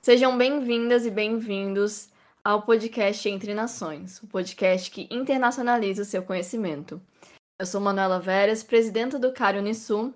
Sejam bem-vindas e bem-vindos ao podcast Entre Nações, o podcast que internacionaliza o seu conhecimento. Eu sou Manuela Veras, presidenta do CARI Unisul,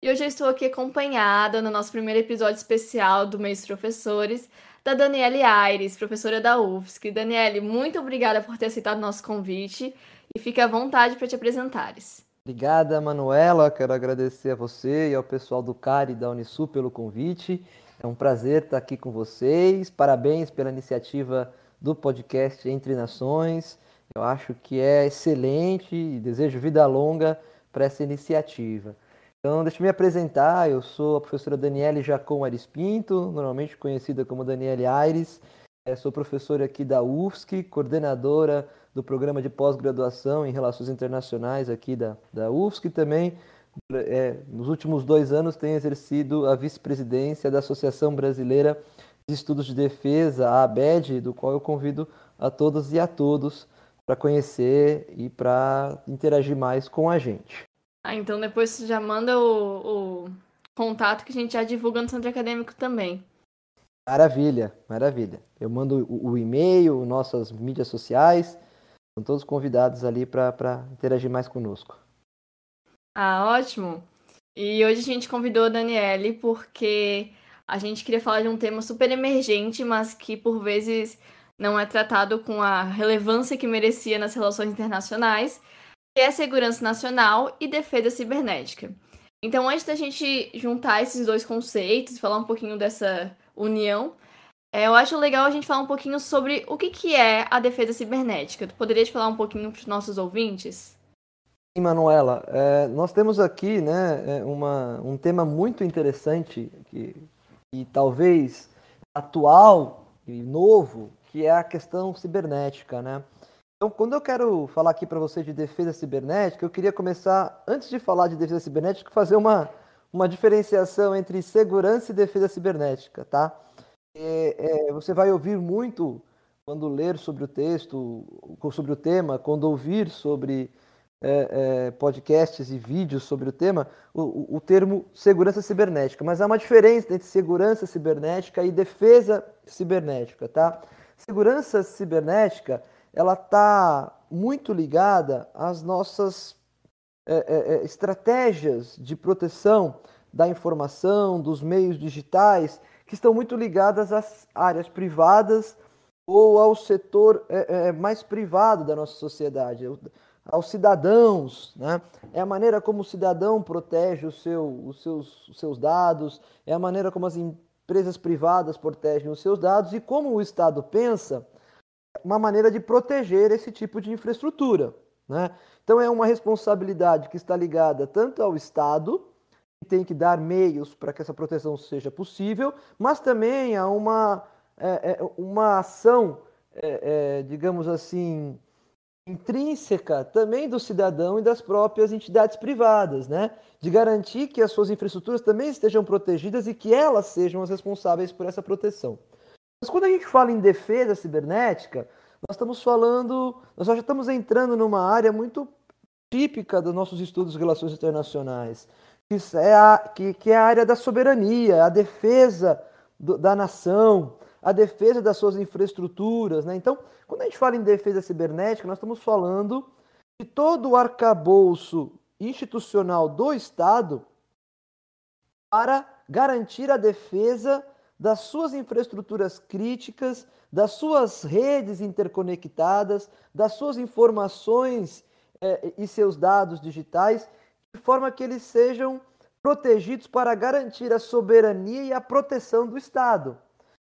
e hoje eu estou aqui acompanhada no nosso primeiro episódio especial do mês Professores, da Daniele Aires, professora da UFSC. Daniele, muito obrigada por ter aceitado nosso convite e fique à vontade para te apresentares. Obrigada, Manuela. Quero agradecer a você e ao pessoal do CARI e da Unisul pelo convite. É um prazer estar aqui com vocês. Parabéns pela iniciativa do podcast Entre Nações. Eu acho que é excelente e desejo vida longa para essa iniciativa. Então, deixa eu me apresentar. Eu sou a professora Daniele Jacom Aires Pinto, normalmente conhecida como Daniele Aires. Eu sou professora aqui da UFSC, coordenadora do programa de pós-graduação em Relações Internacionais aqui da, da UFSC também. É, nos últimos dois anos tenho exercido a vice-presidência da Associação Brasileira de Estudos de Defesa, a ABED, do qual eu convido a todos e a todos para conhecer e para interagir mais com a gente. Ah, então depois você já manda o, o contato que a gente já divulga no Centro Acadêmico também. Maravilha, maravilha. Eu mando o, o e-mail, nossas mídias sociais, estão todos convidados ali para interagir mais conosco. Ah, ótimo. E hoje a gente convidou a Daniele porque a gente queria falar de um tema super emergente, mas que por vezes não é tratado com a relevância que merecia nas relações internacionais, que é segurança nacional e defesa cibernética. Então, antes da gente juntar esses dois conceitos, falar um pouquinho dessa união, é, eu acho legal a gente falar um pouquinho sobre o que, que é a defesa cibernética. Tu poderias falar um pouquinho para os nossos ouvintes? Sim, Manuela. É, nós temos aqui né, é, uma, um tema muito interessante que, e talvez atual e novo, que é a questão cibernética, né? Então, quando eu quero falar aqui para você de defesa cibernética, eu queria começar, antes de falar de defesa cibernética, fazer uma, uma diferenciação entre segurança e defesa cibernética, tá? É, é, você vai ouvir muito quando ler sobre o texto, sobre o tema, quando ouvir sobre é, é, podcasts e vídeos sobre o tema, o, o, termo segurança cibernética. Mas há uma diferença entre segurança cibernética e defesa cibernética, tá? Segurança cibernética ela está muito ligada às nossas é, é, é, estratégias de proteção da informação, dos meios digitais, que estão muito ligadas às áreas privadas ou ao setor é, é mais privado da nossa sociedade, aos cidadãos. Né? É a maneira como o cidadão protege o seu, os, seus, os seus dados, é a maneira como as empresas privadas protegem os seus dados e como o Estado pensa uma maneira de proteger esse tipo de infraestrutura. Né? Então é uma responsabilidade que está ligada tanto ao Estado, que tem que dar meios para que essa proteção seja possível, mas também a uma, é, é, uma ação, é, é digamos assim, intrínseca também do cidadão e das próprias entidades privadas, né? De garantir que as suas infraestruturas também estejam protegidas e que elas sejam as responsáveis por essa proteção. Mas quando a gente fala em defesa cibernética, nós estamos falando, nós já estamos entrando numa área muito típica dos nossos estudos de relações internacionais, que é a, que, que é a área da soberania, a defesa do, da nação, a defesa das suas infraestruturas. Né? Então, quando a gente fala em defesa cibernética, nós estamos falando de todo o arcabouço institucional do Estado para garantir a defesa das suas infraestruturas críticas, das suas redes interconectadas, das suas informações eh, e seus dados digitais, de forma que eles sejam protegidos para garantir a soberania e a proteção do Estado.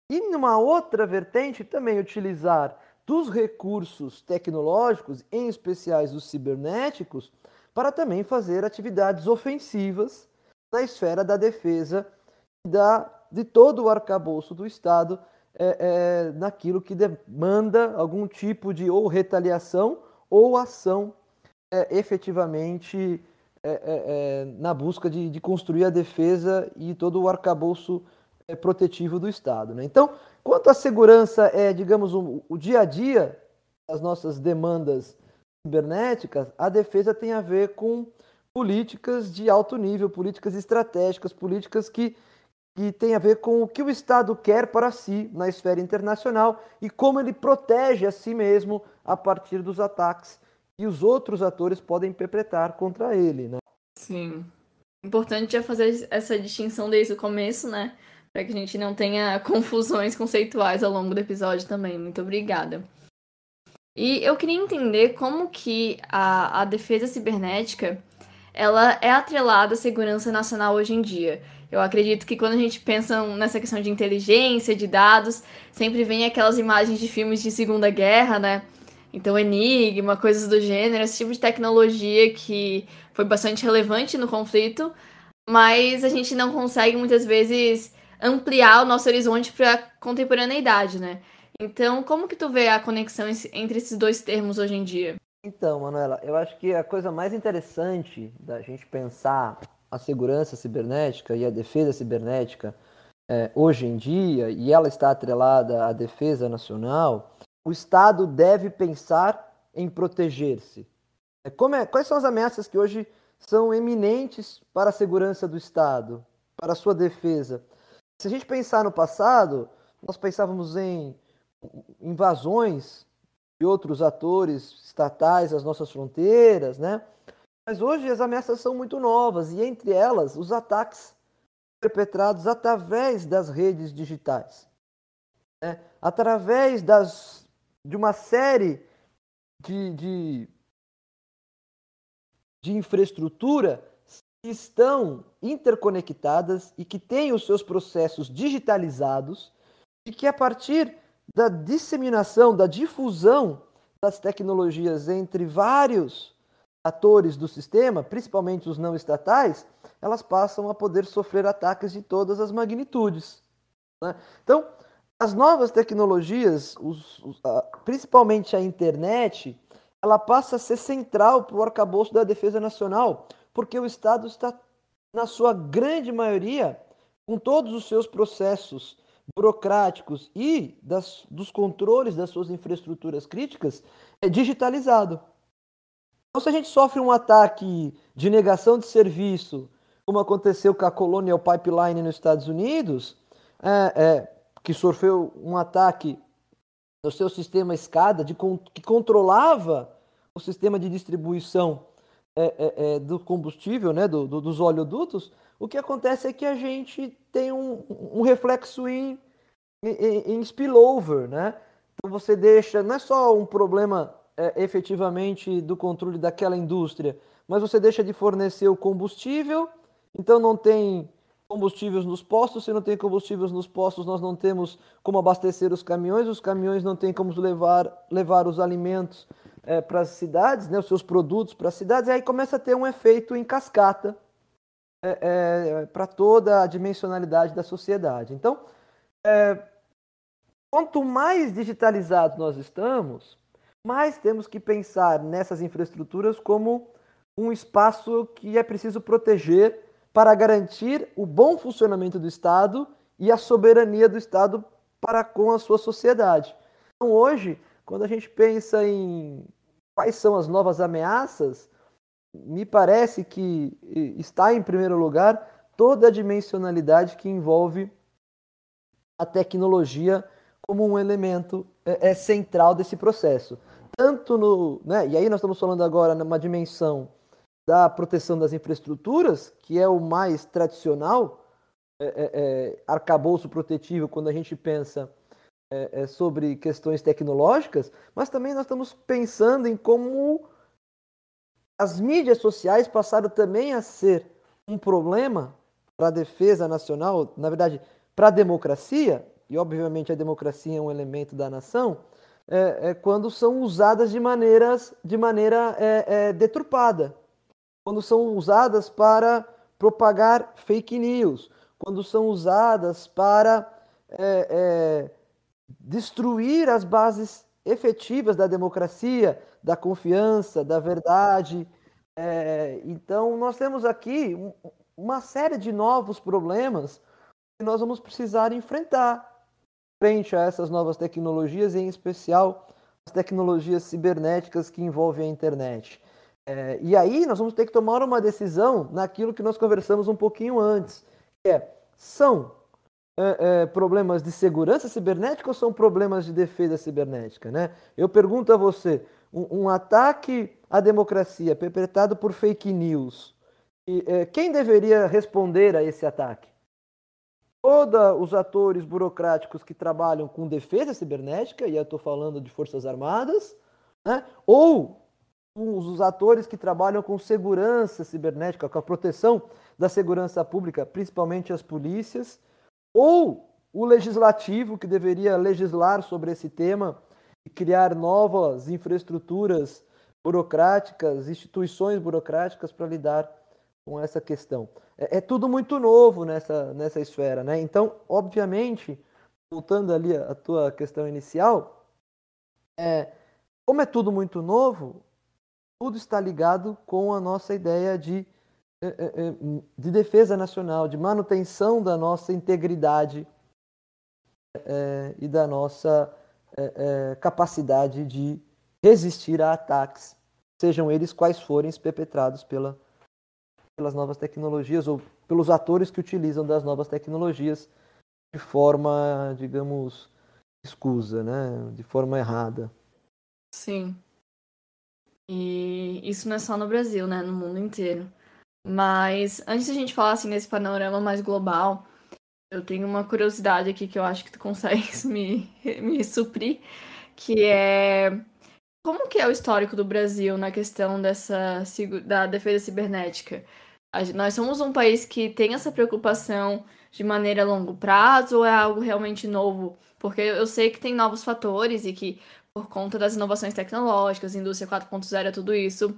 E numa outra vertente, também utilizar dos recursos tecnológicos, em especiais os cibernéticos, para também fazer atividades ofensivas na esfera da defesa e da de todo o arcabouço do Estado é, é, naquilo que demanda algum tipo de ou retaliação ou ação é, efetivamente é, é, é, na busca de, de, construir a defesa e todo o arcabouço protetivo do Estado. Né? Então, quanto à segurança é, digamos, o, o dia a dia das nossas demandas cibernéticas, a defesa tem a ver com políticas de alto nível, políticas estratégicas, políticas que, que têm a ver com o que o Estado quer para si na esfera internacional e como ele protege a si mesmo a partir dos ataques que os outros atores podem perpetrar contra ele. Né? Sim. Importante é fazer essa distinção desde o começo, né? Para que a gente não tenha confusões conceituais ao longo do episódio também. Muito obrigada. E eu queria entender como que a, a defesa cibernética ela é atrelada à segurança nacional hoje em dia. Eu acredito que quando a gente pensa nessa questão de inteligência, de dados, sempre vem aquelas imagens de filmes de Segunda Guerra, né? Então, Enigma, coisas do gênero, esse tipo de tecnologia que foi bastante relevante no conflito, mas a gente não consegue muitas vezes ampliar o nosso horizonte para a contemporaneidade, né? Então, como que tu vê a conexão entre esses dois termos hoje em dia? Então, Manuela, eu acho que a coisa mais interessante da gente pensar a segurança cibernética e a defesa cibernética é, hoje em dia, e ela está atrelada à defesa nacional, o Estado deve pensar em proteger-se. É, é, quais são as ameaças que hoje são eminentes para a segurança do Estado, para a sua defesa? Se a gente pensar no passado, nós pensávamos em invasões de outros atores estatais às nossas fronteiras, né? Mas hoje as ameaças são muito novas e entre elas os ataques perpetrados através das redes digitais, né? através das, de uma série de, de, de infraestrutura que estão interconectadas e que têm os seus processos digitalizados e que a partir da disseminação, da difusão das tecnologias entre vários atores do sistema, principalmente os não estatais, elas passam a poder sofrer ataques de todas as magnitudes. Né? Então, as novas tecnologias, os, os, a, principalmente a internet, ela passa a ser central para o arcabouço da defesa nacional, porque o Estado está, na sua grande maioria, com todos os seus processos burocráticos e das, dos controles das suas infraestruturas críticas é digitalizado. Então, se a gente sofre um ataque de negação de serviço, como aconteceu com a Colonial Pipeline nos Estados Unidos, é, é, que sofreu um ataque no seu sistema SCADA, de, que controlava o sistema de distribuição é, é, é, do combustível, né, do, do, dos oleodutos, o que acontece é que a gente tem um, um reflexo em, em, em, spillover, né? Então você deixa, não é só um problema é, efetivamente do controle daquela indústria, mas você deixa de fornecer o combustível, então não tem combustíveis nos postos, se não tem combustíveis nos postos, nós não temos como abastecer os caminhões, os caminhões não têm como levar, levar os alimentos é, para as cidades, né, os seus produtos para as cidades, e aí começa a ter um efeito em cascata é, é, para toda a dimensionalidade da sociedade. Então, é, quanto mais digitalizados nós estamos, mais temos que pensar nessas infraestruturas como um espaço que é preciso proteger para garantir o bom funcionamento do Estado e a soberania do Estado para com a sua sociedade. Então, hoje, quando a gente pensa em quais são as novas ameaças, me parece que está em primeiro lugar toda a dimensionalidade que envolve a tecnologia como um elemento é, é central desse processo. Tanto no. Né, e aí nós estamos falando agora numa dimensão da proteção das infraestruturas, que é o mais tradicional é, é, é arcabouço protetivo quando a gente pensa é, é, sobre questões tecnológicas, mas também nós estamos pensando em como as mídias sociais passaram também a ser um problema para a defesa nacional, na verdade, para a democracia, e obviamente a democracia é um elemento da nação, é, é quando são usadas de, maneiras, de maneira é, é deturpada, quando são usadas para propagar fake news, quando são usadas para é, é, destruir as bases efetivas da democracia, da confiança, da verdade. Então, nós temos aqui uma série de novos problemas que nós vamos precisar enfrentar. Frente a essas novas tecnologias, em especial as tecnologias cibernéticas que envolvem a internet. É, e aí nós vamos ter que tomar uma decisão naquilo que nós conversamos um pouquinho antes, que é, são é, é, problemas de segurança cibernética ou são problemas de defesa cibernética? Né? Eu pergunto a você, um, um ataque à democracia perpetrado por fake news, e, é, quem deveria responder a esse ataque? Todos os atores burocráticos que trabalham com defesa cibernética, e eu estou falando de Forças Armadas, né? ou os atores que trabalham com segurança cibernética, com a proteção da segurança pública, principalmente as polícias, ou o legislativo, que deveria legislar sobre esse tema e criar novas infraestruturas burocráticas, instituições burocráticas para lidar com essa questão. É, é, tudo muito novo nessa, nessa esfera, né? Então, obviamente, voltando ali à tua questão inicial, é, como é tudo muito novo, tudo está ligado com a nossa ideia de, é, é, é, de defesa nacional, de manutenção da nossa integridade é, e da nossa capacidade de resistir a ataques, sejam eles quais forem perpetrados pela pelas novas tecnologias ou pelos atores que utilizam das novas tecnologias de forma, digamos, escusa, né? De forma errada. Sim. E isso não é só no Brasil, né? No mundo inteiro. Mas antes da gente falar assim nesse panorama mais global, eu tenho uma curiosidade aqui que eu acho que tu consegue me, me suprir, que é como que é o histórico do Brasil na questão dessa da defesa cibernética? Nós somos um país que tem essa preocupação de maneira a longo prazo ou é algo realmente novo? Porque eu sei que tem novos fatores e que, por conta das inovações tecnológicas, indústria 4.0, tudo isso,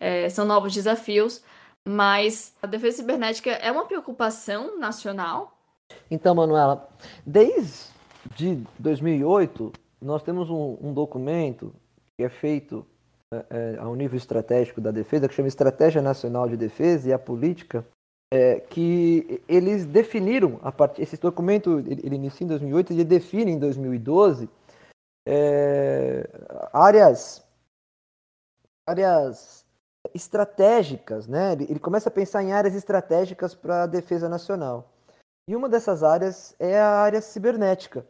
é, são novos desafios, mas a defesa cibernética é uma preocupação nacional? Então, Manuela, desde 2008, nós temos um, um documento que é feito é, é, ao nível estratégico da defesa, que chama Estratégia Nacional de Defesa e a Política, é, que eles definiram, a part... esse documento ele, ele inicia em 2008 e define em 2012 é, áreas, áreas estratégicas, né? Ele, ele começa a pensar em áreas estratégicas para a defesa nacional. E uma dessas áreas é a área cibernética,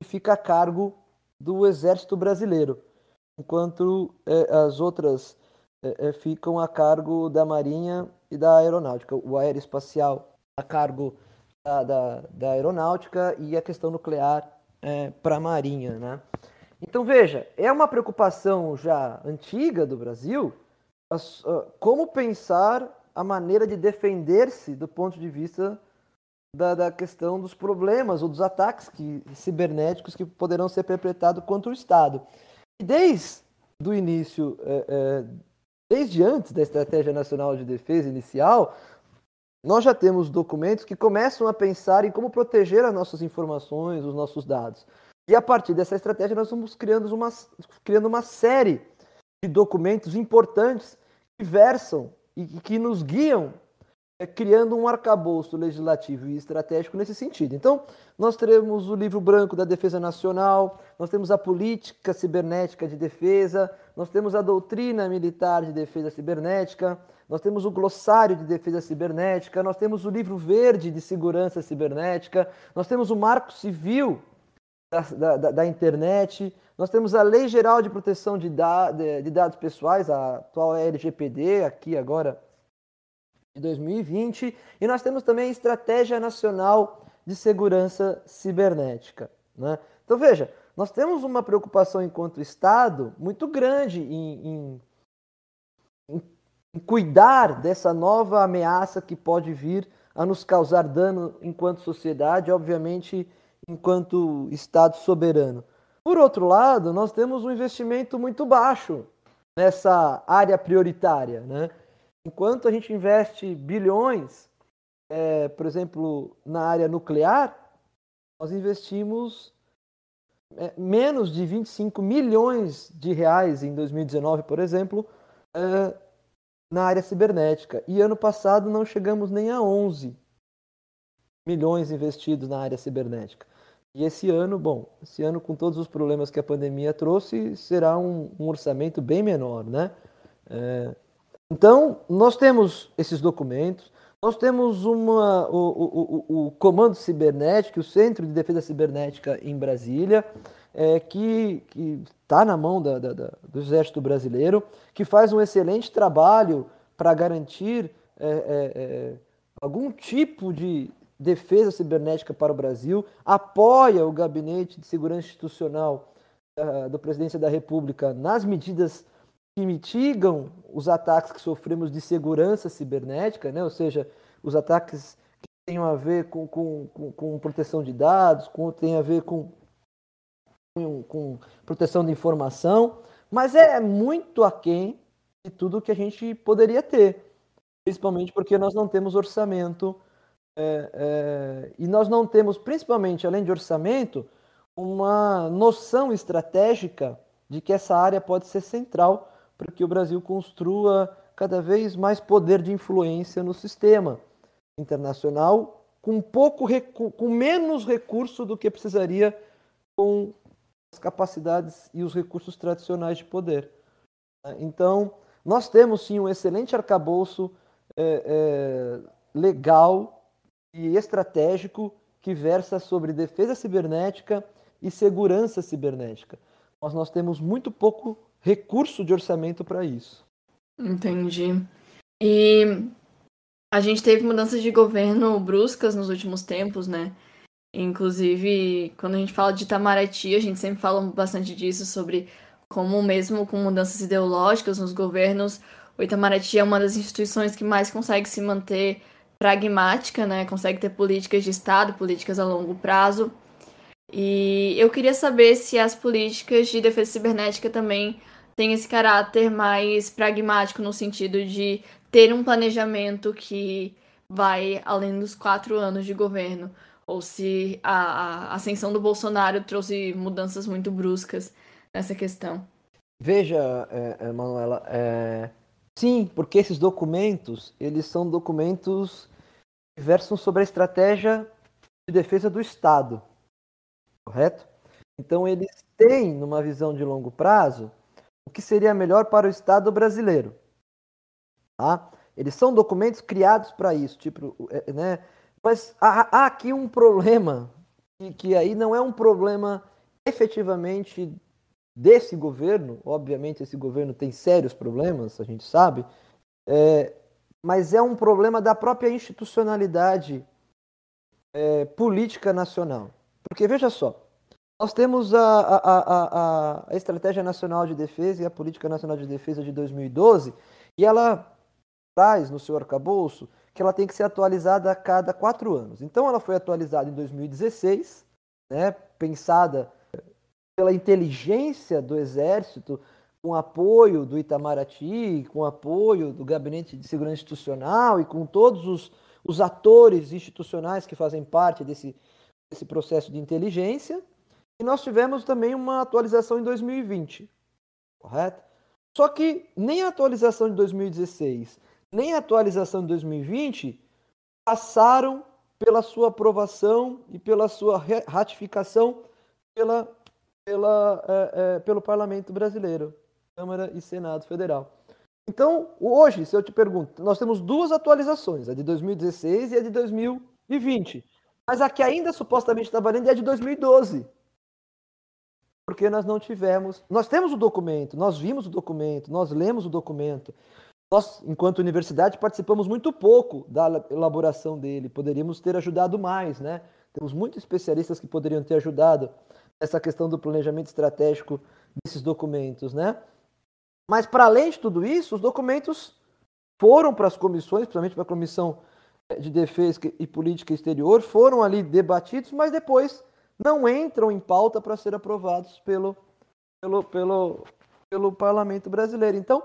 que fica a cargo do Exército Brasileiro enquanto é, as outras é, é, ficam a cargo da Marinha e da Aeronáutica. O aeroespacial a cargo da, da, da Aeronáutica e a questão nuclear para a Marinha. Né? Então, veja, é uma preocupação já antiga do Brasil as, uh, como pensar a maneira de defender-se do ponto de vista da, da, questão dos problemas ou dos ataques que, cibernéticos que poderão ser perpetrados contra o Estado desde o início, é, é, desde antes da Estratégia Nacional de Defesa inicial, nós já temos documentos que começam a pensar em como proteger as nossas informações, os nossos dados. E a partir dessa estratégia, nós vamos criando uma, criando uma série de documentos importantes que versam e que nos guiam criando um arcabouço legislativo e estratégico nesse sentido. Então, nós teremos o livro branco da Defesa Nacional, nós temos a política cibernética de defesa, nós temos a doutrina militar de defesa cibernética, nós temos o glossário de defesa cibernética, nós temos o livro verde de segurança cibernética, nós temos o marco civil da, da, da internet, nós temos a Lei Geral de Proteção de, da, de, de Dados Pessoais, a atual LGPD, aqui agora de 2020, e nós temos também a Estratégia Nacional de Segurança Cibernética. Né? Então, veja, nós temos uma preocupação enquanto Estado muito grande em, em, em, cuidar dessa nova ameaça que pode vir a nos causar dano enquanto sociedade, obviamente, enquanto Estado soberano. Por outro lado, nós temos um investimento muito baixo nessa área prioritária. Né? Enquanto a gente investe bilhões, é, por exemplo, na área nuclear, nós investimos é, menos de 25 milhões de reais em 2019, por exemplo, é, na área cibernética. E ano passado não chegamos nem a 11 milhões investidos na área cibernética. E esse ano, bom, esse ano com todos os problemas que a pandemia trouxe, será um, um orçamento bem menor, né? É, então, nós temos esses documentos, nós temos uma, o, o, o, o, Comando Cibernético, o Centro de Defesa Cibernética em Brasília, é, que está na mão da, da, da, do Exército Brasileiro, que faz um excelente trabalho para garantir é, é, é, algum tipo de defesa cibernética para o Brasil, apoia o Gabinete de Segurança Institucional uh, da Presidência da República nas medidas que mitigam os ataques que sofremos de segurança cibernética, né? ou seja, os ataques que têm a ver com, com, com, com proteção de dados, com, tem a ver com, com, com proteção de informação, mas é muito aquém de tudo que a gente poderia ter, principalmente porque nós não temos orçamento é, é, e nós não temos, principalmente além de orçamento, uma noção estratégica de que essa área pode ser central para que o Brasil construa cada vez mais poder de influência no sistema internacional, com pouco com menos recurso do que precisaria com as capacidades e os recursos tradicionais de poder. Então, nós temos sim um excelente arcabouço é, é, legal e estratégico que versa sobre defesa cibernética e segurança cibernética. Mas nós temos muito pouco recurso de orçamento para isso. Entendi. E a gente teve mudanças de governo bruscas nos últimos tempos, né? Inclusive, quando a gente fala de Itamaraty, a gente sempre fala bastante disso, sobre como mesmo com mudanças ideológicas nos governos, o Itamaraty é uma das instituições que mais consegue se manter pragmática, né? Consegue ter políticas de Estado, políticas a longo prazo. E eu queria saber se as políticas de defesa cibernética também têm esse caráter mais pragmático, no sentido de ter um planejamento que vai além dos quatro anos de governo, ou se a, a ascensão do Bolsonaro trouxe mudanças muito bruscas nessa questão. Veja, é, Manuela, é, Sim, porque esses documentos, eles são documentos que versam sobre a estratégia de defesa do Estado, correto? Então eles têm, numa visão de longo prazo, que seria melhor para o Estado brasileiro. Tá? Eles são documentos criados para isso, tipo, é, né? Mas há, há aqui um problema que, que aí não é um problema efetivamente desse governo, obviamente esse governo tem sérios problemas, a gente sabe, é, mas é um problema da própria institucionalidade é, política nacional. Porque veja só, nós temos a, a, a, a, Estratégia Nacional de Defesa e a Política Nacional de Defesa de 2012, e ela traz no seu arcabouço que ela tem que ser atualizada a cada quatro anos. Então ela foi atualizada em 2016, né, pensada pela inteligência do Exército, com apoio do Itamaraty, com apoio do Gabinete de Segurança Institucional e com todos os, os atores institucionais que fazem parte desse, desse processo de inteligência. E nós tivemos também uma atualização em 2020, correto? Só que nem a atualização de 2016, nem a atualização de 2020 passaram pela sua aprovação e pela sua ratificação pela pela, é, é, pelo Parlamento Brasileiro, Câmara e Senado Federal. Então, hoje, se eu te pergunto, nós temos duas atualizações, a de 2016 e a de 2020. Mas a que ainda supostamente está valendo é a de 2012. Porque nós não tivemos. Nós temos o documento, nós vimos o documento, nós lemos o documento. Nós, enquanto universidade, participamos muito pouco da elaboração dele. Poderíamos ter ajudado mais, né? Temos muitos especialistas que poderiam ter ajudado essa questão do planejamento estratégico desses documentos, né? Mas para além de tudo isso, os documentos foram para as comissões, principalmente para a comissão de defesa e política exterior, foram ali debatidos, mas depois não entram em pauta para ser aprovados pelo, pelo, pelo, pelo parlamento brasileiro. Então,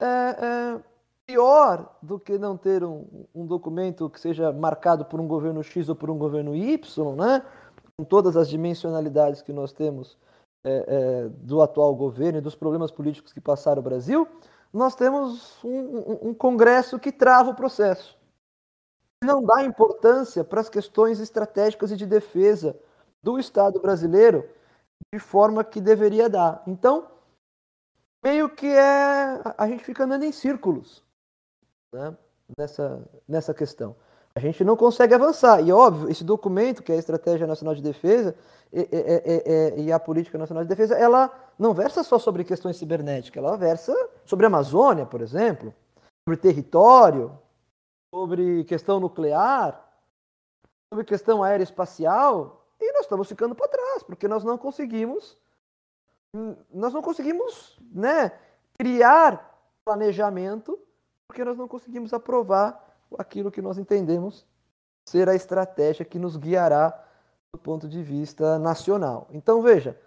é, é pior do que não ter um, um documento que seja marcado por um governo X ou por um governo Y, né? com todas as dimensionalidades que nós temos é, é, do atual governo e dos problemas políticos que passaram o Brasil, nós temos um, um, um Congresso que trava o processo. Não dá importância para as questões estratégicas e de defesa do Estado brasileiro de forma que deveria dar. Então, meio que é a gente fica andando em círculos né, nessa, nessa questão. A gente não consegue avançar. E óbvio, esse documento, que é a Estratégia Nacional de Defesa e, e, e, e, a Política Nacional de Defesa, ela não versa só sobre questões cibernéticas, ela versa sobre a Amazônia, por exemplo, sobre território, sobre questão nuclear, sobre questão aeroespacial, nós estamos ficando para trás, porque nós não conseguimos nós não conseguimos, né, criar planejamento, porque nós não conseguimos aprovar aquilo que nós entendemos ser a estratégia que nos guiará do ponto de vista nacional. Então, veja,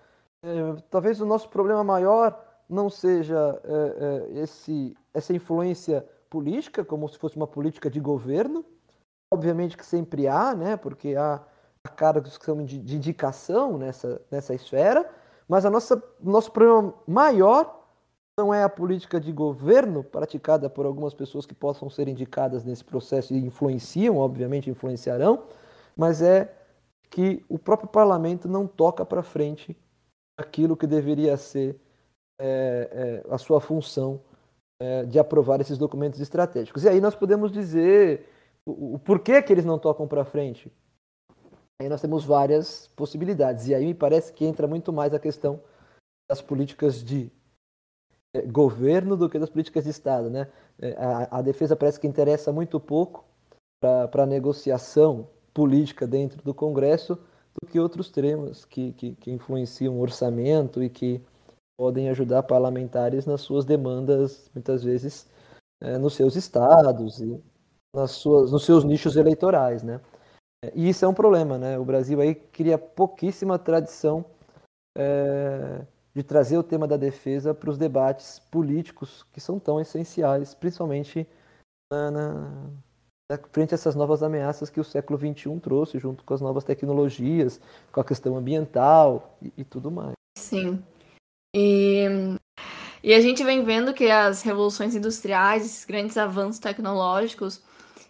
é, talvez o nosso problema maior não seja é, é, esse, essa influência política, como se fosse uma política de governo, obviamente que sempre há, né, porque há cargos que são de, de indicação nessa, nessa esfera, mas a nossa nosso problema maior não é a política de governo praticada por algumas pessoas que possam ser indicadas nesse processo e influenciam, obviamente influenciarão, mas é que o próprio parlamento não toca para frente aquilo que deveria ser é, é, a sua função é, de aprovar esses documentos estratégicos. E aí nós podemos dizer o, o porquê que eles não tocam para frente. Aí nós temos várias possibilidades. E aí me parece que entra muito mais a questão das políticas de é, governo do que das políticas de Estado. Né? É, a, a defesa parece que interessa muito pouco para a negociação política dentro do Congresso do que outros temas que, que, que influenciam o orçamento e que podem ajudar parlamentares nas suas demandas, muitas vezes, é, nos seus estados e nas suas, nos seus nichos eleitorais. Né? E isso é um problema, né? O Brasil aí cria pouquíssima tradição é, de trazer o tema da defesa para os debates políticos que são tão essenciais, principalmente na, na, frente a essas novas ameaças que o século XXI trouxe, junto com as novas tecnologias, com a questão ambiental e, e tudo mais. Sim. E, e a gente vem vendo que as revoluções industriais, esses grandes avanços tecnológicos,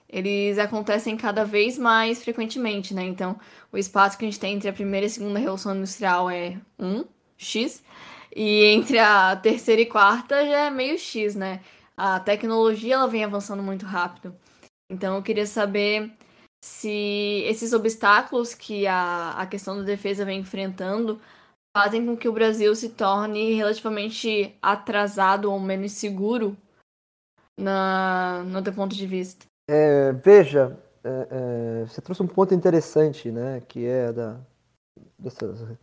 eles acontecem cada vez mais frequentemente, né? Então, o espaço que a gente tem entre a primeira e a segunda revolução industrial é 1, x, e entre a terceira e quarta já é meio x, né? A tecnologia ela vem avançando muito rápido. Então, eu queria saber se esses obstáculos que a, a questão da defesa vem enfrentando fazem com que o Brasil se torne relativamente atrasado ou menos seguro na, no teu ponto de vista. É, veja, é, é, você trouxe um ponto interessante, né, que é da dessa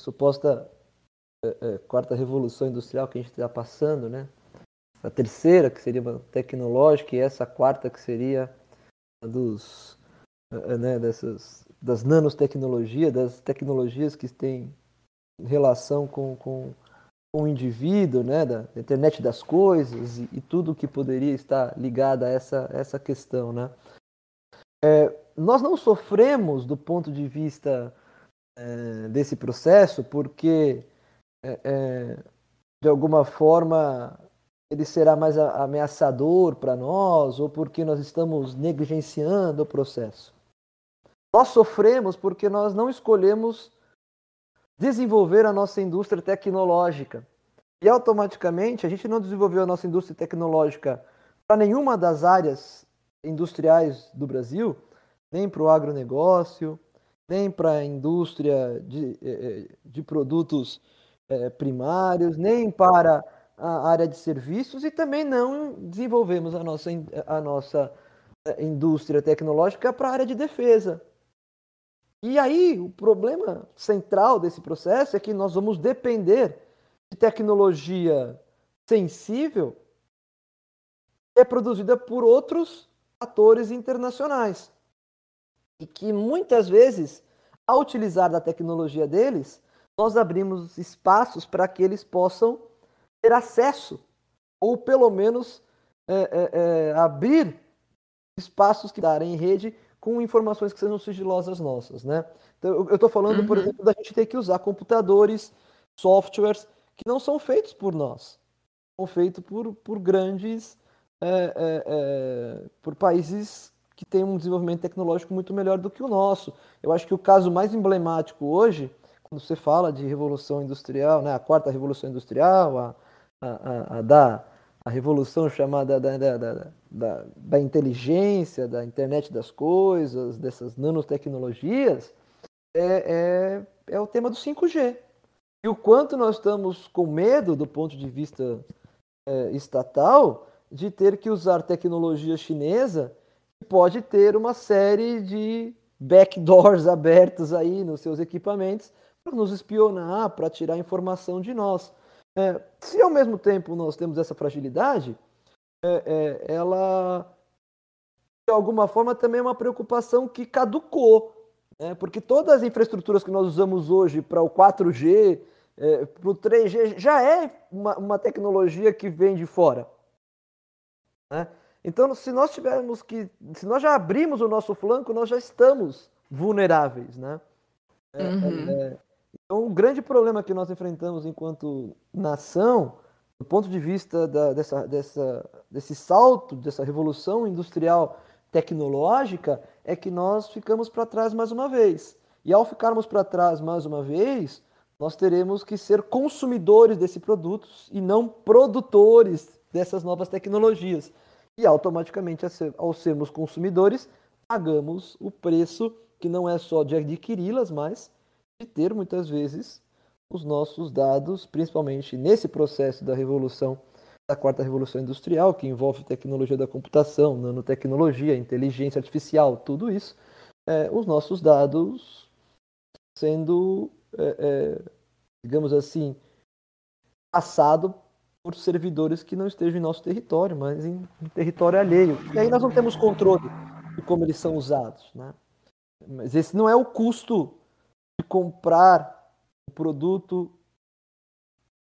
suposta é, é, quarta revolução industrial que a gente está passando, né? A terceira que seria uma tecnológica e essa quarta que seria dos é, né, dessas das nanotecnologias, das tecnologias que têm relação com, com com o indivíduo, né, da internet das coisas e, e tudo que poderia estar ligado a essa, essa questão. Né? É, nós não sofremos do ponto de vista é, desse processo porque, é, é de alguma forma, ele será mais ameaçador para nós ou porque nós estamos negligenciando o processo. Nós sofremos porque nós não escolhemos desenvolver a nossa indústria tecnológica. E automaticamente a gente não desenvolveu a nossa indústria tecnológica para nenhuma das áreas industriais do Brasil, nem para o agronegócio, nem para a indústria de, eh, eh, de produtos eh, primários, nem para a área de serviços e também não desenvolvemos a nossa, a nossa indústria tecnológica para a área de defesa. E aí, o problema central desse processo é que nós vamos depender de tecnologia sensível que é produzida por outros atores internacionais. E que muitas vezes, ao utilizar da tecnologia deles, nós abrimos espaços para que eles possam ter acesso, ou pelo menos é, é, é, abrir espaços que darem em rede com informações que sejam sigilosas nossas, né? Então, eu estou falando, uhum. por exemplo, da gente ter que usar computadores, softwares que não são feitos por nós, são feitos por, por grandes, é, é, é, por países que têm um desenvolvimento tecnológico muito melhor do que o nosso. Eu acho que o caso mais emblemático hoje, quando você fala de revolução industrial, né, a quarta revolução industrial, a, a, a, a da a revolução chamada da, da, da, da, da inteligência, da internet das coisas, dessas nanotecnologias, é, é, é o tema do 5G. E o quanto nós estamos com medo, do ponto de vista é, estatal, de ter que usar tecnologia chinesa que pode ter uma série de backdoors abertos aí nos seus equipamentos para nos espionar, para tirar informação de nós. É, se ao mesmo tempo nós temos essa fragilidade, é, é, ela de alguma forma também é uma preocupação que caducou, né? porque todas as infraestruturas que nós usamos hoje para o 4G, é, para o 3G, já é uma, uma, tecnologia que vem de fora. Né? Então, se nós tivermos que, se nós já abrimos o nosso flanco, nós já estamos vulneráveis, né? É, uhum. Então, o grande problema que nós enfrentamos enquanto nação, do ponto de vista da, dessa, dessa, desse salto, dessa revolução industrial tecnológica, é que nós ficamos para trás mais uma vez. E ao ficarmos para trás mais uma vez, nós teremos que ser consumidores desses produtos e não produtores dessas novas tecnologias. E automaticamente, ao sermos consumidores, pagamos o preço que não é só de adquiri-las, mas de ter muitas vezes os nossos dados, principalmente nesse processo da revolução, da quarta revolução industrial, que envolve tecnologia da computação, nanotecnologia, inteligência artificial, tudo isso, é, os nossos dados sendo, é, é, digamos assim, passado por servidores que não estejam em nosso território, mas em, em território alheio. E aí nós não temos controle de como eles são usados, né? Mas esse não é o custo de comprar o produto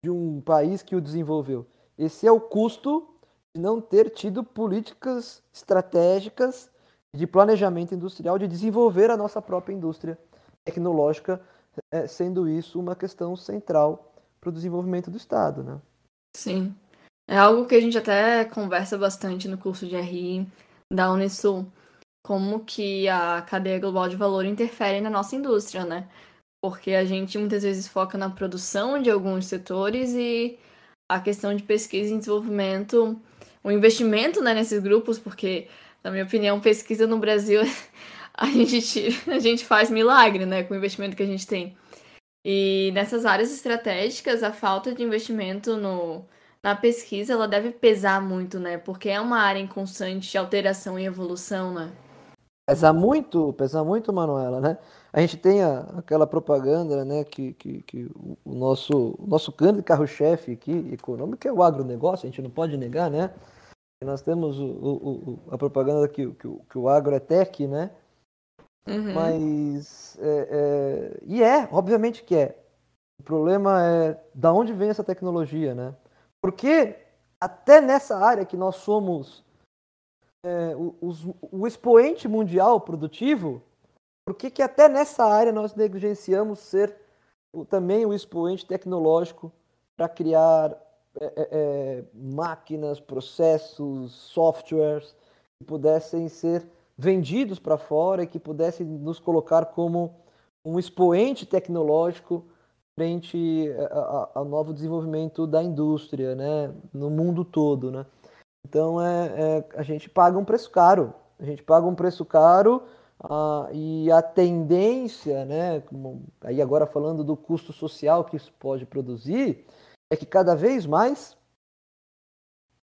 de um país que o desenvolveu. Esse é o custo de não ter tido políticas estratégicas de planejamento industrial, de desenvolver a nossa própria indústria tecnológica, é, sendo isso uma questão central para o desenvolvimento do Estado. Né? Sim. É algo que a gente até conversa bastante no curso de RI da Unisul como que a cadeia global de valor interfere na nossa indústria, né? Porque a gente muitas vezes foca na produção de alguns setores e a questão de pesquisa e desenvolvimento, o investimento né, nesses grupos, porque, na minha opinião, pesquisa no Brasil, a gente, a gente faz milagre né, com o investimento que a gente tem. E nessas áreas estratégicas, a falta de investimento no, na pesquisa ela deve pesar muito, né? Porque é uma área em constante alteração e evolução, né? Pesa muito, pesa muito, Manuela, né? A gente tem a, aquela propaganda, né, que, que, que o nosso, o nosso grande carro-chefe aqui, econômico, é o agronegócio, a gente não pode negar, né? nós temos o, o, o, a propaganda que, que, que o agro é tech, né? Uhum. Mas, é, é, e é, obviamente que é. O problema é da onde vem essa tecnologia, né? Porque até nessa área que nós somos é, o, o expoente mundial produtivo, por que, até nessa área nós negligenciamos ser o, também o expoente tecnológico para criar é, é, é, máquinas, processos, softwares que pudessem ser vendidos para fora e que pudessem nos colocar como um expoente tecnológico frente ao novo desenvolvimento da indústria, né, no mundo todo, né? Então é, é, a gente paga um preço caro. A gente paga um preço caro ah, e a tendência, né, como, aí agora falando do custo social que isso pode produzir, é que cada vez mais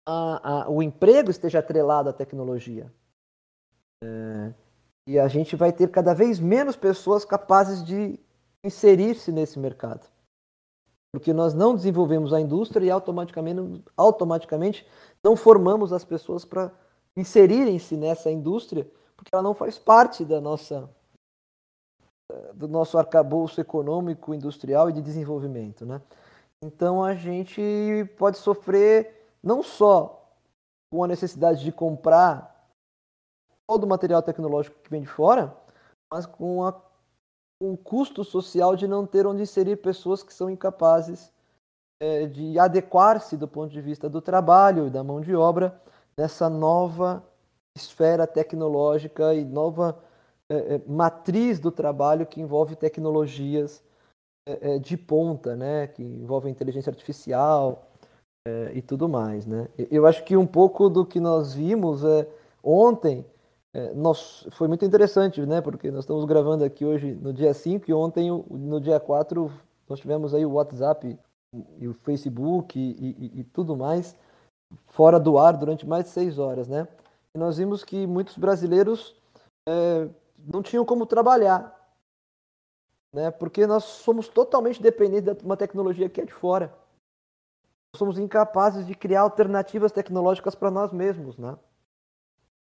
a, a, o emprego esteja atrelado à tecnologia. É, e a gente vai ter cada vez menos pessoas capazes de inserir-se nesse mercado porque nós não desenvolvemos a indústria e automaticamente, automaticamente não formamos as pessoas para inserirem-se nessa indústria, porque ela não faz parte da nossa do nosso arcabouço econômico, industrial e de desenvolvimento, né? Então a gente pode sofrer não só com a necessidade de comprar todo o material tecnológico que vem de fora, mas com a um custo social de não ter onde inserir pessoas que são incapazes é, de adequar-se do ponto de vista do trabalho e da mão de obra nessa nova esfera tecnológica e nova é, é, matriz do trabalho que envolve tecnologias é, é de ponta, né? Que envolve inteligência artificial é, e tudo mais, né? Eu acho que um pouco do que nós vimos é, ontem nós, foi muito interessante, né? Porque nós estamos gravando aqui hoje no dia 5 e ontem, no dia 4, nós tivemos aí o WhatsApp e o Facebook e, e, e tudo mais fora do ar durante mais de seis horas, né? E nós vimos que muitos brasileiros é, não tinham como trabalhar, né? Porque nós somos totalmente dependentes de uma tecnologia que é de fora. Somos incapazes de criar alternativas tecnológicas para nós mesmos, né?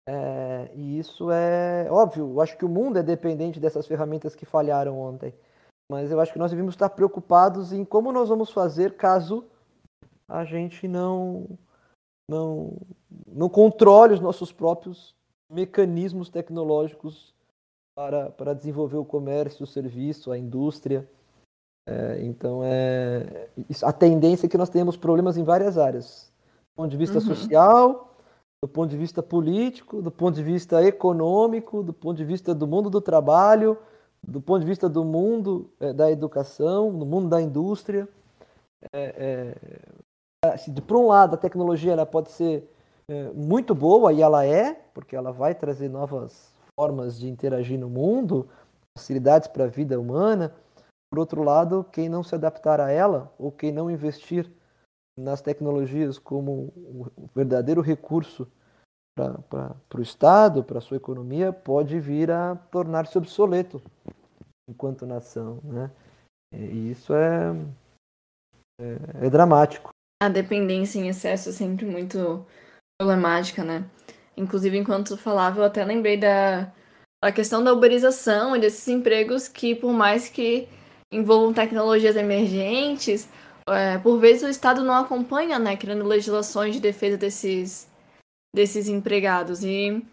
É, e isso é óbvio. Eu acho que o mundo é dependente dessas ferramentas que falharam ontem. Mas eu acho que nós devemos estar preocupados em como nós vamos fazer caso a gente não não, não controle os nossos próprios mecanismos tecnológicos para, para desenvolver o comércio, o serviço, a indústria. É, então, é, a tendência é que nós tenhamos problemas em várias áreas. Do ponto de vista uhum. social, do ponto de vista político, do ponto de vista econômico, do ponto de vista do mundo do trabalho, do ponto de vista do mundo é, da educação, do mundo da indústria. É, é por um lado, a tecnologia ela pode ser é, muito boa, e ela é, porque ela vai trazer novas formas de interagir no mundo, facilidades para a vida humana. Por outro lado, quem não se adaptar a ela, ou quem não investir nas tecnologias como o verdadeiro recurso para o Estado, para a sua economia, pode vir a tornar-se obsoleto enquanto nação. Né? E isso é, é, é dramático a dependência em excesso é sempre muito problemática, né? Inclusive, enquanto falava, eu até lembrei da a questão da uberização e desses empregos que, por mais que envolvam tecnologias emergentes, é, por vezes o Estado não acompanha, né? Criando legislações de defesa desses, desses empregados. E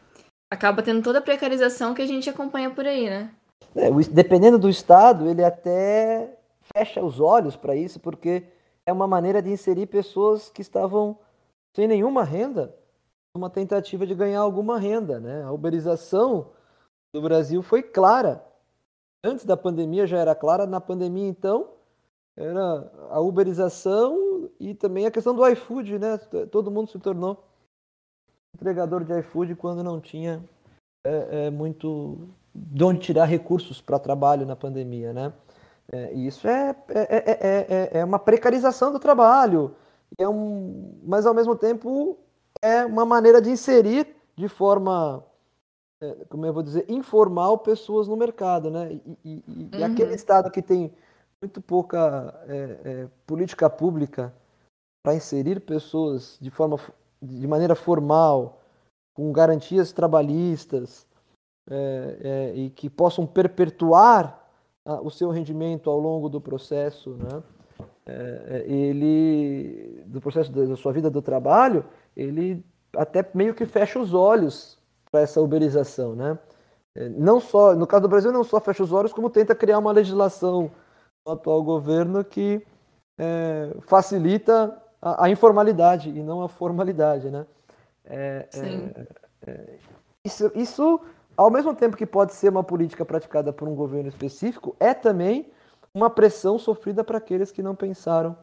acaba tendo toda a precarização que a gente acompanha por aí, né? É, dependendo do Estado, ele até fecha os olhos para isso, porque é uma maneira de inserir pessoas que estavam sem nenhuma renda, uma tentativa de ganhar alguma renda. Né? A uberização do Brasil foi clara. Antes da pandemia já era clara, na pandemia então era a uberização e também a questão do iFood, né? Todo mundo se tornou entregador de iFood quando não tinha é, é, muito de onde tirar recursos para trabalho na pandemia, né? É, isso é, é, é, é, uma precarização do trabalho, é um, mas ao mesmo tempo é uma maneira de inserir de forma, como eu vou dizer, informal pessoas no mercado. Né? E, e, e uhum. aquele Estado que tem muito pouca política pública para inserir pessoas de, forma, de maneira formal, com garantias trabalhistas, e que possam perpetuar o seu rendimento ao longo do processo, né? É, é, ele do processo da sua vida do trabalho, ele até meio que fecha os olhos para essa uberização, né? É, não só no caso do Brasil não só fecha os olhos, como tenta criar uma legislação no atual governo que é, facilita a, a, informalidade e não a formalidade, né? É, Sim. isso, isso ao mesmo tempo que pode ser uma política praticada por um governo específico, é também uma pressão sofrida para aqueles que não pensaram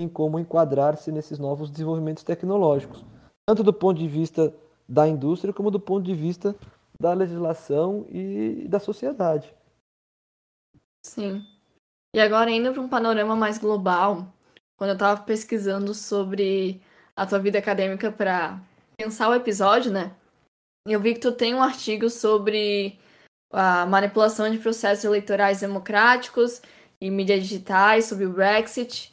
em como enquadrar-se nesses novos desenvolvimentos tecnológicos, tanto do ponto de vista da indústria como do ponto de vista da legislação e da sociedade. Sim. E agora indo para um panorama mais global, quando eu estava pesquisando sobre a tua vida acadêmica para pensar o episódio, né? Eu vi que tu tem um artigo sobre a manipulação de processos eleitorais democráticos e mídias digitais, sobre o Brexit.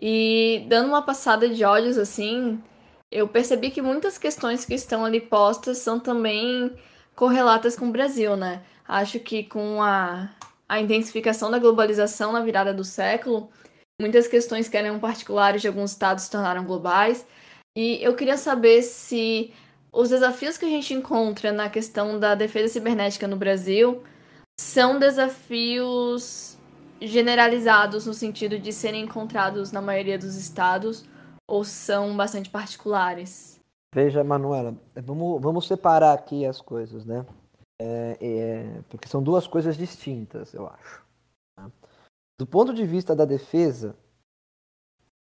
E dando uma passada de olhos assim, eu percebi que muitas questões que estão ali postas são também correlatas com o Brasil, né? Acho que com a, a intensificação da globalização na virada do século, muitas questões que eram particulares de alguns estados se tornaram globais. E eu queria saber se os desafios que a gente encontra na questão da defesa cibernética no Brasil são desafios generalizados no sentido de serem encontrados na maioria dos estados ou são bastante particulares? Veja, Manuela, vamos, vamos separar aqui as coisas, né? É, é, porque são duas coisas distintas, eu acho. Do ponto de vista da defesa,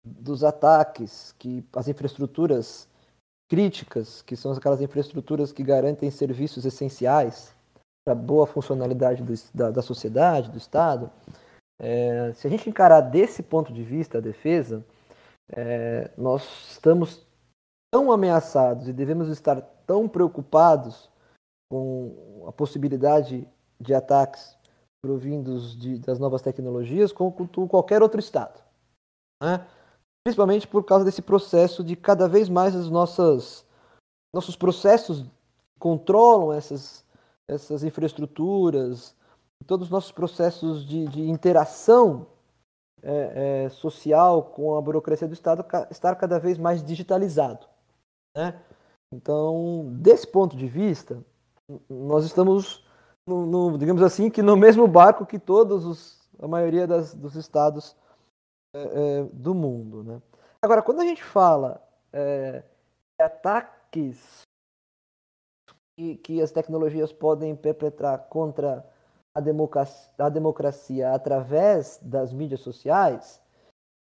dos ataques que as infraestruturas críticas, que são aquelas infraestruturas que garantem serviços essenciais para boa funcionalidade do, da, da, sociedade, do Estado, é, se a gente encarar desse ponto de vista a defesa, é, nós estamos tão ameaçados e devemos estar tão preocupados com a possibilidade de ataques provindos de, das novas tecnologias como qualquer outro Estado. Né? principalmente por causa desse processo de cada vez mais as nossas nossos processos controlam essas essas infraestruturas, todos os nossos processos de, de interação é, é, social com a burocracia do Estado estar cada vez mais digitalizado. Né? Então, desse ponto de vista, nós estamos, no, no, digamos assim, que no mesmo barco que todos os, a maioria das, dos estados é, é, do mundo. Né? Agora, quando a gente fala é, de ataques que, que, as tecnologias podem perpetrar contra a democracia, a democracia através das mídias sociais,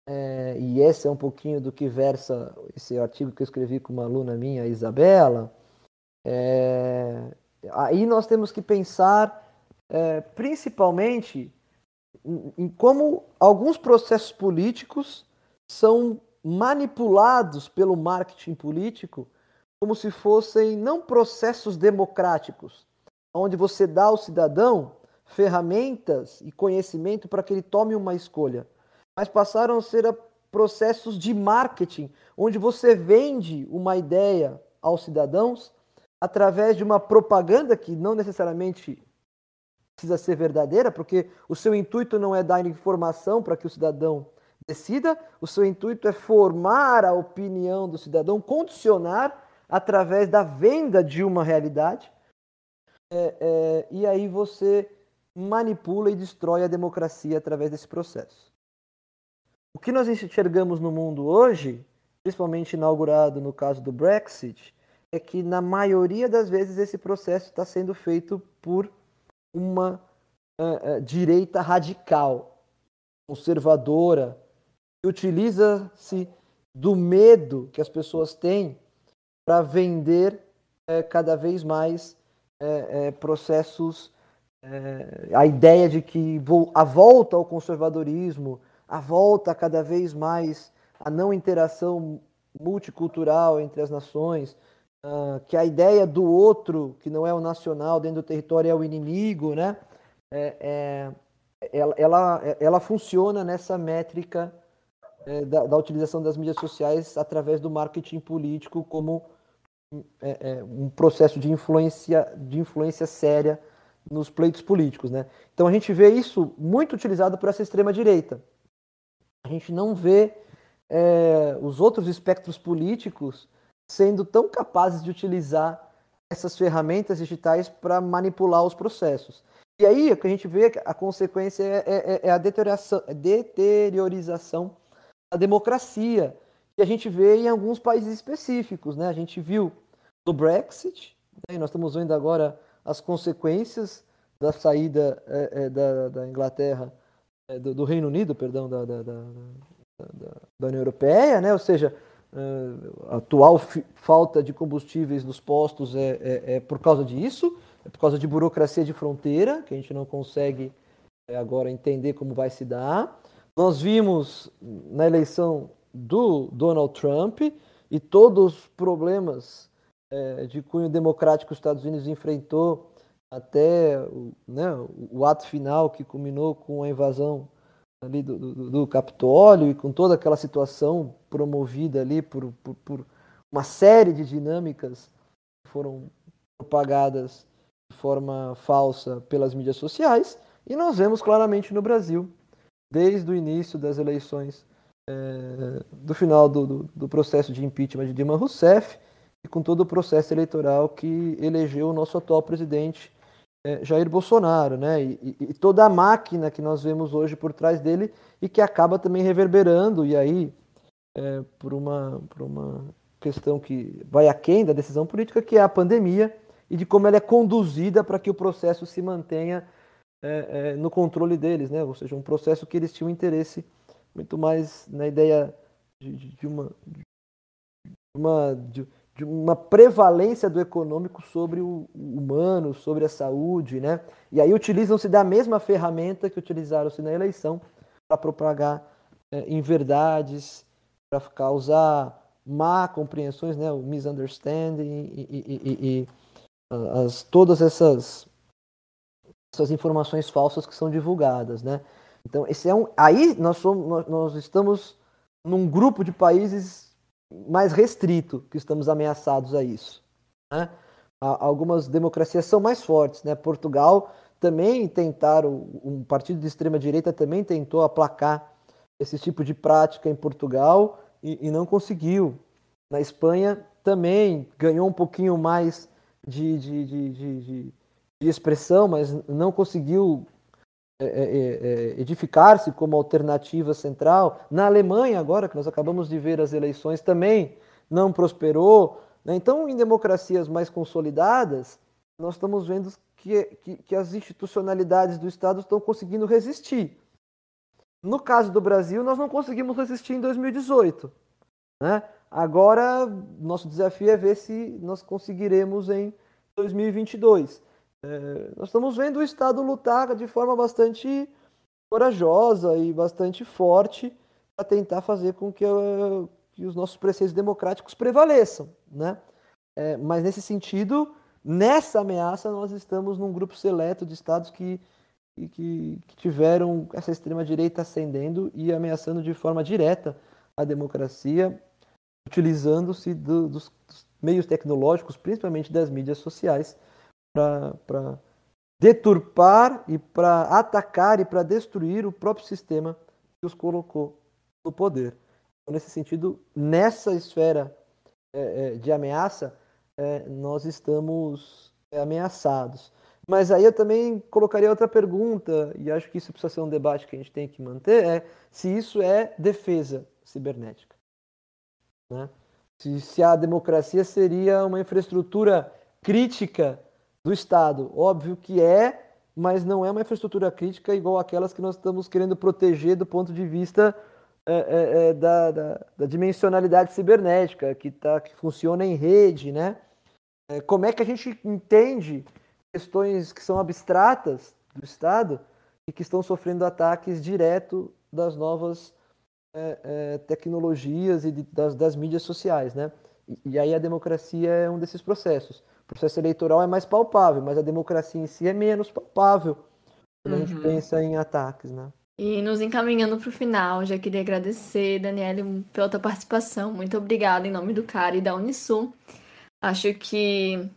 é, e esse é um pouquinho do que versa esse artigo que eu escrevi com uma aluna minha, Isabela, é, aí nós temos que pensar é, principalmente em como alguns processos políticos são manipulados pelo marketing político como se fossem não processos democráticos, onde você dá ao cidadão ferramentas e conhecimento para que ele tome uma escolha, mas passaram a ser processos de marketing, onde você vende uma ideia aos cidadãos através de uma propaganda que não necessariamente precisa ser verdadeira, porque o seu intuito não é dar informação para que o cidadão decida, o seu intuito é formar a opinião do cidadão, condicionar através da venda de uma realidade, é, é, e aí você manipula e destrói a democracia através desse processo. O que nós enxergamos no mundo hoje, principalmente inaugurado no caso do Brexit, é que na maioria das vezes esse processo está sendo feito por uma uh, uh, direita radical, conservadora, que utiliza-se do medo que as pessoas têm para vender uh, cada vez mais processos, a ideia de que a volta ao conservadorismo, a volta cada vez mais à não interação multicultural entre as nações, uh, que a ideia do outro, que não é o nacional dentro do território, é o inimigo, né? É, é, ela, ela, ela, funciona nessa métrica é, da, da, utilização das mídias sociais através do marketing político como é, é, um processo de influência, de influência séria nos pleitos políticos. Né? Então a gente vê isso muito utilizado por essa extrema-direita. A gente não vê é, os outros espectros políticos sendo tão capazes de utilizar essas ferramentas digitais para manipular os processos. E aí o que a gente vê a consequência é, é, é, é a deterioração, é deteriorização da democracia, que a gente vê em alguns países específicos. Né? A gente viu no Brexit, né? nós estamos vendo agora as consequências da saída é, é, da, da, Inglaterra, é, do, do, Reino Unido, perdão, da, da, da União Europeia, né? ou seja, a atual falta de combustíveis nos postos é, é, é, por causa disso, é por causa de burocracia de fronteira, que a gente não consegue é, agora entender como vai se dar. Nós vimos na eleição do Donald Trump e todos os problemas é, de cunho democrático que os Estados Unidos enfrentou até né, o ato final que culminou com a invasão ali do, do, do, Capitólio e com toda aquela situação promovida ali por, por, por, uma série de dinâmicas que foram propagadas de forma falsa pelas mídias sociais e nós vemos claramente no Brasil desde o início das eleições é, do final do, do, processo de impeachment de Dilma Rousseff e com todo o processo eleitoral que elegeu o nosso atual presidente é, Jair Bolsonaro, né? E, e, e, toda a máquina que nós vemos hoje por trás dele e que acaba também reverberando e aí é, por uma por uma questão que vai aquém da decisão política, que é a pandemia e de como ela é conduzida para que o processo se mantenha é, é, no controle deles, né? Ou seja, um processo que eles tinham interesse muito mais na ideia de, de, uma, de uma, de, de, uma prevalência do econômico sobre o, humano, sobre a saúde, né? E aí utilizam-se da mesma ferramenta que utilizaram-se na eleição para propagar é, inverdades, para causar má compreensões, né? O misunderstanding e, e, e, e as, todas essas essas informações falsas que são divulgadas, né? Então, esse é um. Aí nós, somos, nós, nós estamos num grupo de países mais restrito que estamos ameaçados a isso. Né? Algumas democracias são mais fortes, né? Portugal também tentaram, um partido de extrema direita também tentou aplacar esse tipo de prática em Portugal e, e não conseguiu. Na Espanha também ganhou um pouquinho mais de, de, de, de, de expressão, mas não conseguiu edificar-se como alternativa central. Na Alemanha, agora que nós acabamos de ver as eleições, também não prosperou. Né? Então, em democracias mais consolidadas, nós estamos vendo que, que, que as institucionalidades do Estado estão conseguindo resistir. No caso do Brasil, nós não conseguimos resistir em 2018. Né? Agora, nosso desafio é ver se nós conseguiremos em 2022. É, nós estamos vendo o Estado lutar de forma bastante corajosa e bastante forte para tentar fazer com que, uh, que, os nossos preceitos democráticos prevaleçam. Né? É, mas nesse sentido, nessa ameaça, nós estamos num grupo seleto de estados que, que, que tiveram essa extrema-direita ascendendo e ameaçando de forma direta a democracia, utilizando-se do, dos meios tecnológicos, principalmente das mídias sociais, para deturpar e para atacar e para destruir o próprio sistema que os colocou no poder. Então, nesse sentido, nessa esfera é, é, de ameaça, é, nós estamos ameaçados. Mas aí eu também colocaria outra pergunta, e acho que isso precisa ser um debate que a gente tem que manter, é se isso é defesa cibernética. Né? Se, se a democracia seria uma infraestrutura crítica do Estado. Óbvio que é, mas não é uma infraestrutura crítica igual aquelas que nós estamos querendo proteger do ponto de vista é, é, é, da, da, da, dimensionalidade cibernética, que, tá, que funciona em rede, né? É, como é que a gente entende questões que são abstratas do Estado e que estão sofrendo ataques direto das novas é, é, tecnologias e de, das, das mídias sociais, né? E, e aí a democracia é um desses processos. O processo eleitoral é mais palpável, mas a democracia em si é menos palpável quando uhum. a gente uhum. pensa em ataques, né? E nos encaminhando para o final, já queria agradecer, Daniele, pela tua participação. Muito obrigada em nome do CARA e da Unisul. Acho que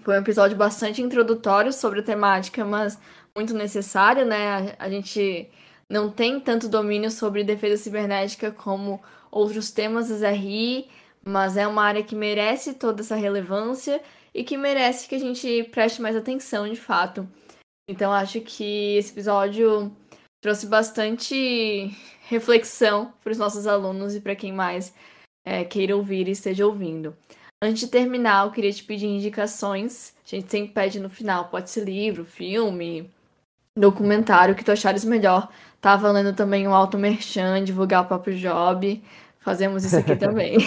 foi um episódio bastante introdutório sobre a temática, mas muito necessário, né? A gente não tem tanto domínio sobre defesa cibernética como outros temas das RI, mas é uma área que merece toda essa relevância e que merece que a gente preste mais atenção de fato. Então acho que esse episódio trouxe bastante reflexão para os nossos alunos e para quem mais é, queira ouvir e esteja ouvindo. Antes de terminar, eu queria te pedir indicações. A gente sempre pede no final, pode ser livro, filme, documentário, que tu achares melhor. Tá valendo também o Auto Merchan, divulgar o próprio job. Fazemos isso aqui também.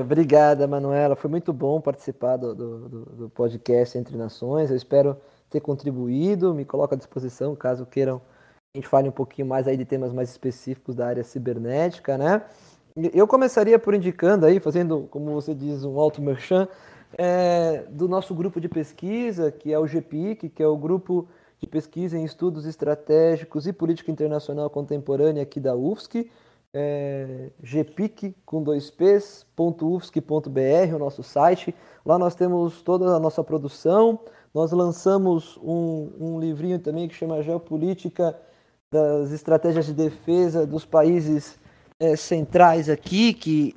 Obrigada, Manuela. Foi muito bom participar do, do, do, podcast Entre Nações. Eu espero ter contribuído. Me coloco à disposição caso queiram a gente fale um pouquinho mais aí de temas mais específicos da área cibernética, né? Eu começaria por indicando aí, fazendo, como você diz, um alto merchan, é, do nosso grupo de pesquisa, que é o GPIC, que é o grupo de pesquisa em estudos estratégicos e política internacional contemporânea aqui da UFSC é, gpic com dois p's, .ufsc.br, o nosso site. Lá nós temos toda a nossa produção. Nós lançamos um, um livrinho também que chama Geopolítica das Estratégias de Defesa dos Países é, Centrais aqui, que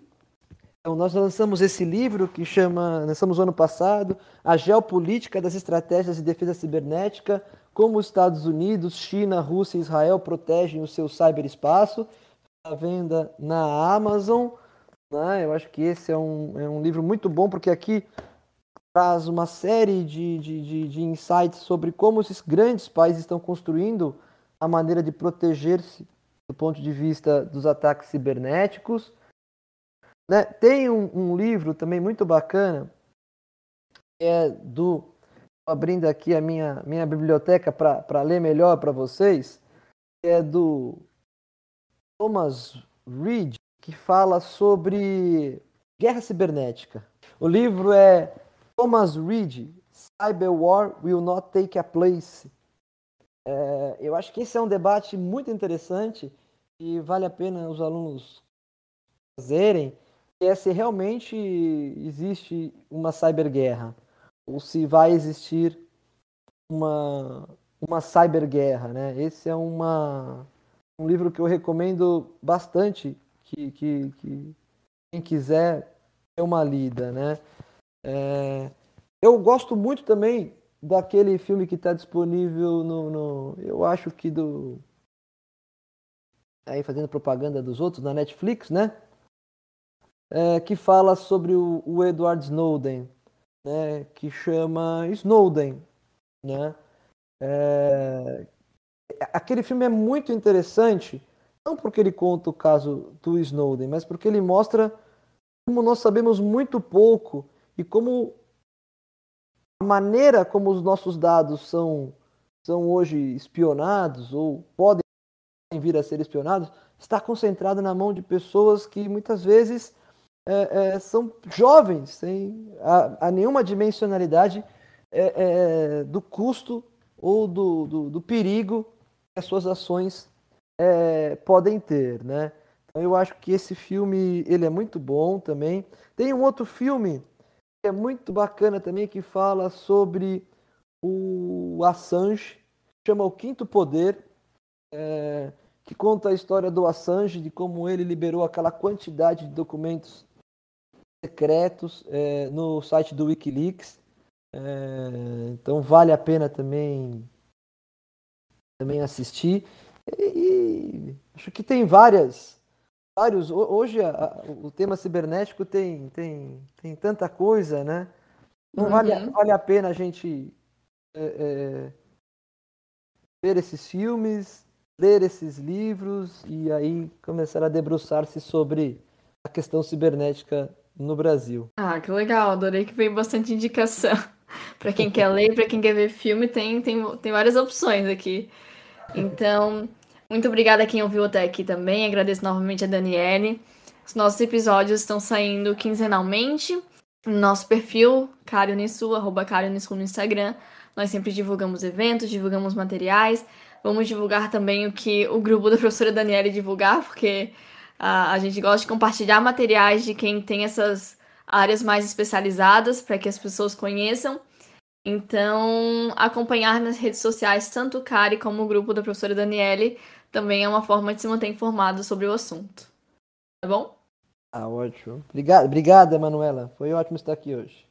então, nós lançamos esse livro que chama, lançamos ano passado, A Geopolítica das Estratégias de Defesa Cibernética, como os Estados Unidos, China, Rússia e Israel protegem o seu ciberespaço à venda na Amazon. Né? Eu acho que esse é um, é um livro muito bom, porque aqui traz uma série de, de, de, de insights sobre como esses grandes países estão construindo a maneira de proteger-se do ponto de vista dos ataques cibernéticos. Né? Tem um, um livro também muito bacana, é do. abrindo aqui a minha, minha biblioteca para ler melhor para vocês, é do Thomas Reed, que fala sobre guerra cibernética. O livro é Thomas Reed, Cyber War Will Not Take a Place. É, eu acho que esse é um debate muito interessante e vale a pena os alunos fazerem, é se realmente existe uma cyberguerra ou se vai existir uma, uma cyberguerra, né? Esse é uma, um livro que eu recomendo bastante que, que, que quem quiser ter uma lida, né? É, eu gosto muito também daquele filme que está disponível no, no, eu acho que do aí fazendo propaganda dos outros na Netflix, né? É, que fala sobre o, o, Edward Snowden, né? Que chama Snowden, né? É, aquele filme é muito interessante não porque ele conta o caso do Snowden, mas porque ele mostra como nós sabemos muito pouco e como a maneira como os nossos dados são, são hoje espionados ou podem vir a ser espionados está concentrada na mão de pessoas que muitas vezes é, é, são jovens, sem a, a nenhuma dimensionalidade é, é, do custo ou do, do, do perigo as suas ações é, podem ter, né? Então eu acho que esse filme ele é muito bom também. Tem um outro filme que é muito bacana também que fala sobre o Assange, chama O Quinto Poder, é, que conta a história do Assange, de como ele liberou aquela quantidade de documentos secretos é, no site do WikiLeaks. É, então vale a pena também também assistir. E, acho que tem várias, vários. Hoje a, o tema cibernético tem, tem, tem tanta coisa, né? Não uhum. vale, vale a pena a gente é, é, ver esses filmes, ler esses livros e aí começar a debruçar-se sobre a questão cibernética no Brasil. Ah, que legal! Adorei que veio bastante indicação. para quem quer ler, para quem quer ver filme, tem, tem, tem várias opções aqui. Então, muito obrigada a quem ouviu até aqui também. Agradeço novamente a Daniele. Os nossos episódios estão saindo quinzenalmente no nosso perfil, Cario Nissu, arroba Cario Nissu no Instagram. Nós sempre divulgamos eventos, divulgamos materiais. Vamos divulgar também o que o grupo da professora Daniele divulgar, porque a, a gente gosta de compartilhar materiais de quem tem essas áreas mais especializadas para que as pessoas conheçam. Então, acompanhar nas redes sociais tanto o Cari como o grupo da professora Daniele também é uma forma de se manter informado sobre o assunto. Tá bom? Ah, ótimo. Obrigado, obrigada, Manuela. Foi ótimo estar aqui hoje.